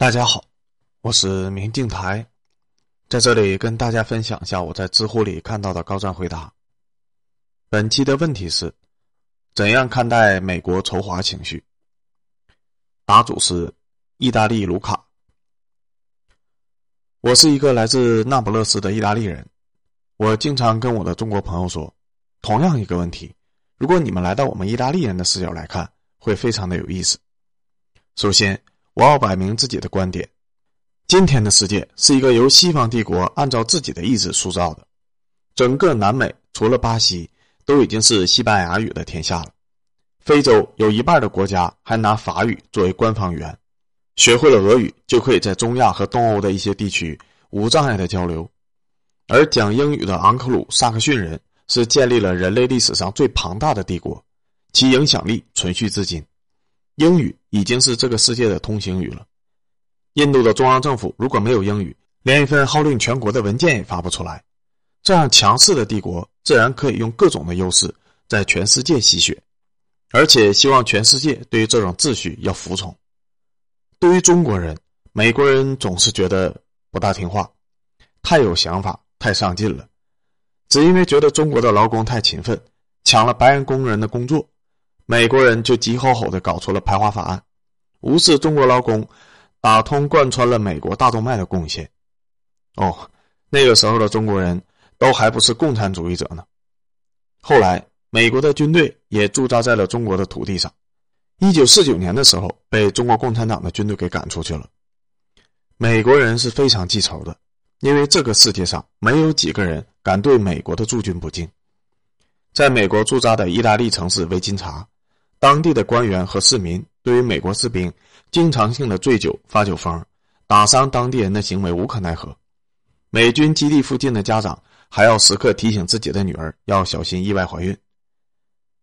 大家好，我是明镜台，在这里跟大家分享一下我在知乎里看到的高赞回答。本期的问题是：怎样看待美国仇华情绪？答主是意大利卢卡。我是一个来自那不勒斯的意大利人，我经常跟我的中国朋友说，同样一个问题，如果你们来到我们意大利人的视角来看，会非常的有意思。首先。我要摆明自己的观点：今天的世界是一个由西方帝国按照自己的意志塑造的。整个南美除了巴西，都已经是西班牙语的天下了。非洲有一半的国家还拿法语作为官方语言，学会了俄语就可以在中亚和东欧的一些地区无障碍的交流。而讲英语的昂克鲁萨克逊人是建立了人类历史上最庞大的帝国，其影响力存续至今。英语已经是这个世界的通行语了。印度的中央政府如果没有英语，连一份号令全国的文件也发不出来。这样强势的帝国，自然可以用各种的优势在全世界吸血，而且希望全世界对于这种秩序要服从。对于中国人，美国人总是觉得不大听话，太有想法，太上进了，只因为觉得中国的劳工太勤奋，抢了白人工人的工作。美国人就急吼吼的搞出了排华法案，无视中国劳工，打通贯穿了美国大动脉的贡献。哦，那个时候的中国人都还不是共产主义者呢。后来，美国的军队也驻扎在了中国的土地上。一九四九年的时候，被中国共产党的军队给赶出去了。美国人是非常记仇的，因为这个世界上没有几个人敢对美国的驻军不敬。在美国驻扎的意大利城市维金察。当地的官员和市民对于美国士兵经常性的醉酒、发酒疯、打伤当地人的行为无可奈何。美军基地附近的家长还要时刻提醒自己的女儿要小心意外怀孕。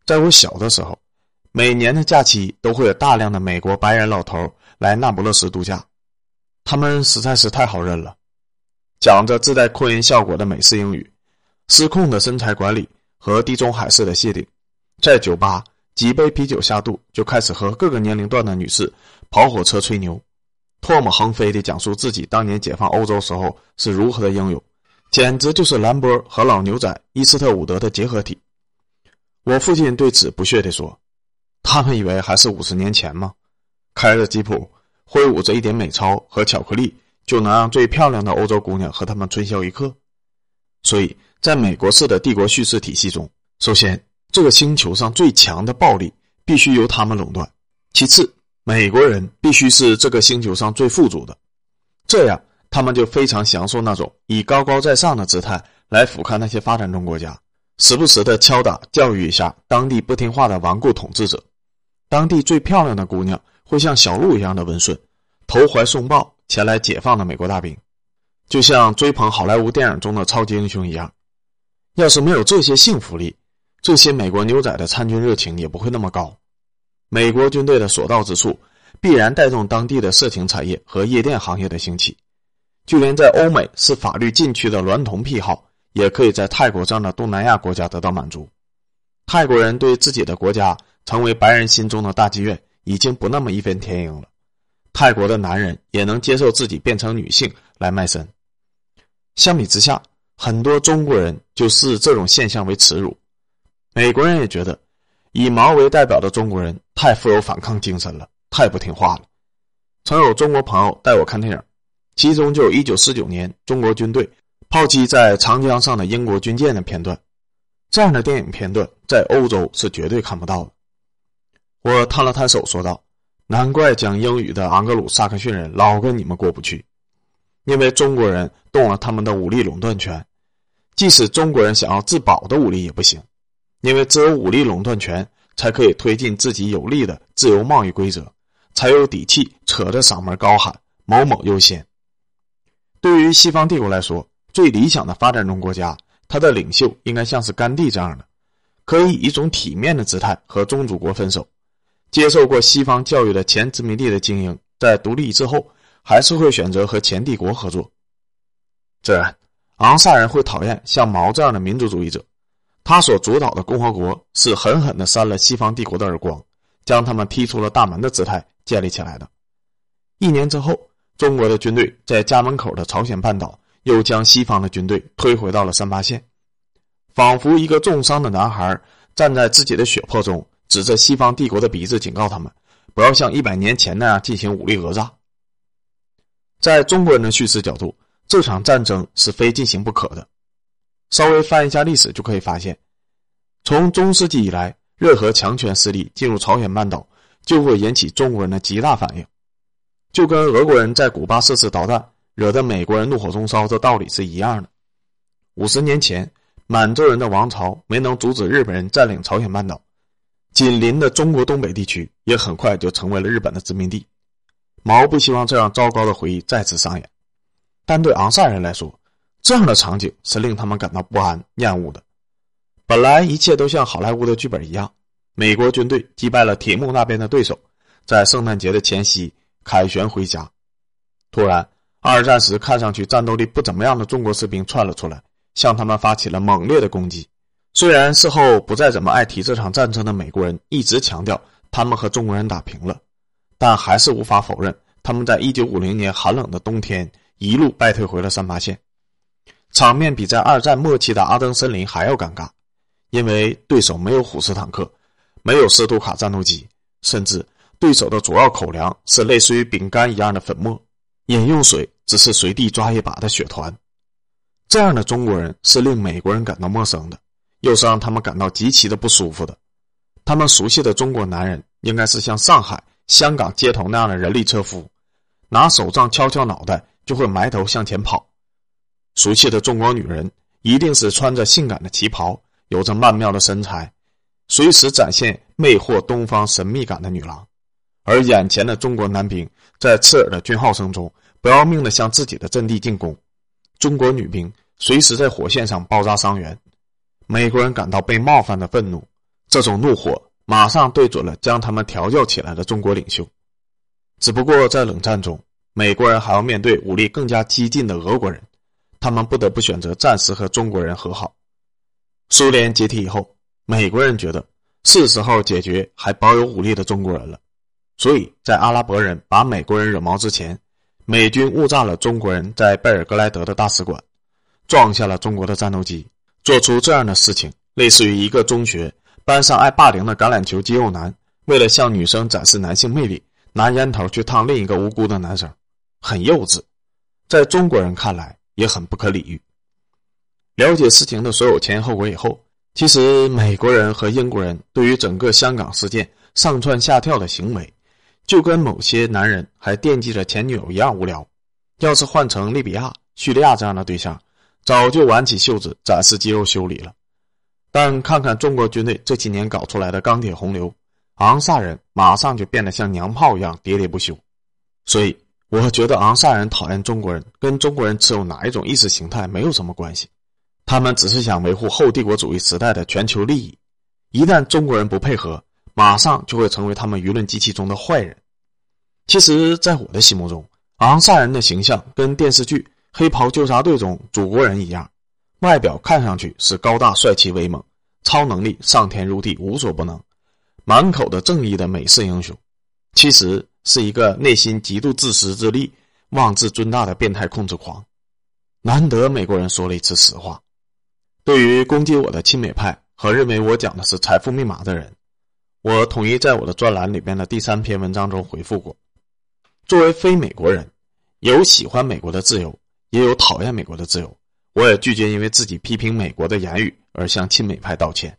在我小的时候，每年的假期都会有大量的美国白人老头来那不勒斯度假，他们实在是太好认了，讲着自带扩音效果的美式英语，失控的身材管理和地中海式的谢顶，在酒吧。几杯啤酒下肚，就开始和各个年龄段的女士跑火车吹牛，唾沫横飞地讲述自己当年解放欧洲时候是如何的英勇，简直就是兰博和老牛仔伊斯特伍德的结合体。我父亲对此不屑地说：“他们以为还是五十年前吗？开着吉普，挥舞着一点美钞和巧克力，就能让最漂亮的欧洲姑娘和他们春宵一刻？”所以，在美国式的帝国叙事体系中，首先。这个星球上最强的暴力必须由他们垄断。其次，美国人必须是这个星球上最富足的，这样他们就非常享受那种以高高在上的姿态来俯瞰那些发展中国家，时不时的敲打教育一下当地不听话的顽固统治者。当地最漂亮的姑娘会像小鹿一样的温顺，投怀送抱前来解放的美国大兵，就像追捧好莱坞电影中的超级英雄一样。要是没有这些幸福力，这些美国牛仔的参军热情也不会那么高，美国军队的所到之处，必然带动当地的色情产业和夜店行业的兴起。就连在欧美是法律禁区的娈童癖好，也可以在泰国这样的东南亚国家得到满足。泰国人对自己的国家成为白人心中的大妓院，已经不那么义愤填膺了。泰国的男人也能接受自己变成女性来卖身。相比之下，很多中国人就视这种现象为耻辱。美国人也觉得，以毛为代表的中国人太富有反抗精神了，太不听话了。曾有中国朋友带我看电影，其中就有一九四九年中国军队炮击在长江上的英国军舰的片段。这样的电影片段在欧洲是绝对看不到的。我摊了摊手说道：“难怪讲英语的昂格鲁萨克逊人老跟你们过不去，因为中国人动了他们的武力垄断权，即使中国人想要自保的武力也不行。”因为只有武力垄断权，才可以推进自己有利的自由贸易规则，才有底气扯着嗓门高喊“某某优先”。对于西方帝国来说，最理想的发展中国家，他的领袖应该像是甘地这样的，可以以一种体面的姿态和宗主国分手。接受过西方教育的前殖民地的精英，在独立之后，还是会选择和前帝国合作。自然，昂萨人会讨厌像毛这样的民族主义者。他所主导的共和国是狠狠的扇了西方帝国的耳光，将他们踢出了大门的姿态建立起来的。一年之后，中国的军队在家门口的朝鲜半岛又将西方的军队推回到了三八线，仿佛一个重伤的男孩站在自己的血泊中，指着西方帝国的鼻子，警告他们不要像一百年前那样进行武力讹诈。在中国人的叙事角度，这场战争是非进行不可的。稍微翻一下历史，就可以发现，从中世纪以来，任何强权势力进入朝鲜半岛，就会引起中国人的极大反应，就跟俄国人在古巴设置导弹，惹得美国人怒火中烧这道理是一样的。五十年前，满洲人的王朝没能阻止日本人占领朝鲜半岛，紧邻的中国东北地区也很快就成为了日本的殖民地。毛不希望这样糟糕的回忆再次上演，但对昂萨人来说，这样的场景是令他们感到不安、厌恶的。本来一切都像好莱坞的剧本一样，美国军队击败了铁幕那边的对手，在圣诞节的前夕凯旋回家。突然，二战时看上去战斗力不怎么样的中国士兵窜了出来，向他们发起了猛烈的攻击。虽然事后不再怎么爱提这场战争的美国人一直强调他们和中国人打平了，但还是无法否认他们在一九五零年寒冷的冬天一路败退回了三八线。场面比在二战末期的阿登森林还要尴尬，因为对手没有虎式坦克，没有斯图卡战斗机，甚至对手的主要口粮是类似于饼干一样的粉末，饮用水只是随地抓一把的雪团。这样的中国人是令美国人感到陌生的，又是让他们感到极其的不舒服的。他们熟悉的中国男人应该是像上海、香港街头那样的人力车夫，拿手杖敲敲脑袋就会埋头向前跑。熟悉的中国女人一定是穿着性感的旗袍，有着曼妙的身材，随时展现魅惑东方神秘感的女郎。而眼前的中国男兵在刺耳的军号声中不要命的向自己的阵地进攻，中国女兵随时在火线上包扎伤员。美国人感到被冒犯的愤怒，这种怒火马上对准了将他们调教起来的中国领袖。只不过在冷战中，美国人还要面对武力更加激进的俄国人。他们不得不选择暂时和中国人和好。苏联解体以后，美国人觉得是时候解决还保有武力的中国人了，所以在阿拉伯人把美国人惹毛之前，美军误炸了中国人在贝尔格莱德的大使馆，撞下了中国的战斗机。做出这样的事情，类似于一个中学班上爱霸凌的橄榄球肌肉男，为了向女生展示男性魅力，拿烟头去烫另一个无辜的男生，很幼稚。在中国人看来。也很不可理喻。了解事情的所有前因后果以后，其实美国人和英国人对于整个香港事件上蹿下跳的行为，就跟某些男人还惦记着前女友一样无聊。要是换成利比亚、叙利亚这样的对象，早就挽起袖子展示肌肉修理了。但看看中国军队这几年搞出来的钢铁洪流，昂萨人马上就变得像娘炮一样喋喋不休。所以。我觉得昂萨人讨厌中国人，跟中国人持有哪一种意识形态没有什么关系，他们只是想维护后帝国主义时代的全球利益。一旦中国人不配合，马上就会成为他们舆论机器中的坏人。其实，在我的心目中，昂萨人的形象跟电视剧《黑袍纠察队》中祖国人一样，外表看上去是高大帅气威猛，超能力上天入地无所不能，满口的正义的美式英雄，其实。是一个内心极度自私自利、妄自尊大的变态控制狂。难得美国人说了一次实话。对于攻击我的亲美派和认为我讲的是财富密码的人，我统一在我的专栏里边的第三篇文章中回复过。作为非美国人，有喜欢美国的自由，也有讨厌美国的自由。我也拒绝因为自己批评美国的言语而向亲美派道歉。